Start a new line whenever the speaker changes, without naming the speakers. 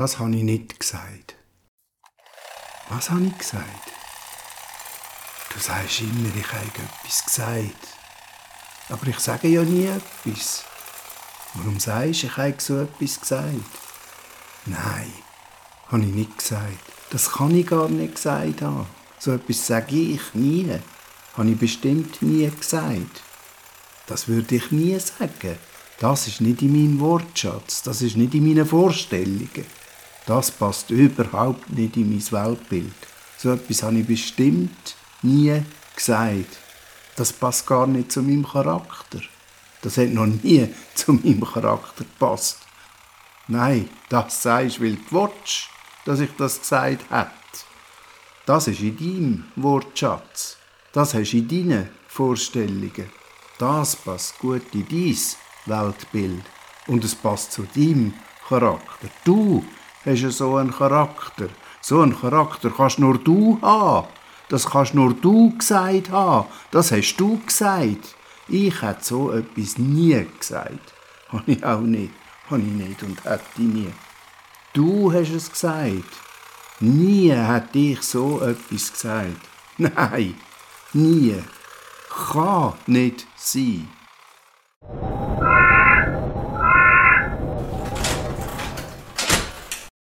Das habe ich nicht gesagt. Was habe ich gesagt? Du sagst immer, ich habe etwas gesagt. Aber ich sage ja nie etwas. Warum sagst du, ich habe so etwas gesagt? Nein, habe ich nicht gesagt. Das kann ich gar nicht gesagt haben. So etwas sage ich nie. Habe ich bestimmt nie gesagt. Das würde ich nie sagen. Das ist nicht in meinem Wortschatz. Das ist nicht in meinen Vorstellungen. Das passt überhaupt nicht in mein Weltbild. So etwas habe ich bestimmt nie gesagt. Das passt gar nicht zu meinem Charakter. Das hat noch nie zu meinem Charakter gepasst. Nein, das sagst du, weil du willst, dass ich das gesagt hätte. Das ist in deinem Wortschatz. Das hast du in deinen Vorstellungen. Das passt gut in dein Weltbild. Und es passt zu deinem Charakter. Du hast ja so einen Charakter. So einen Charakter kannst nur du haben. Das kannst nur du gesagt haben. Das hast du gesagt. Ich hätte so etwas nie gesagt. Habe ich auch nicht. Habe ich nicht und hätte nie. Du hast es gesagt. Nie hätte ich so etwas gesagt. Nein, nie. Kann nicht sein.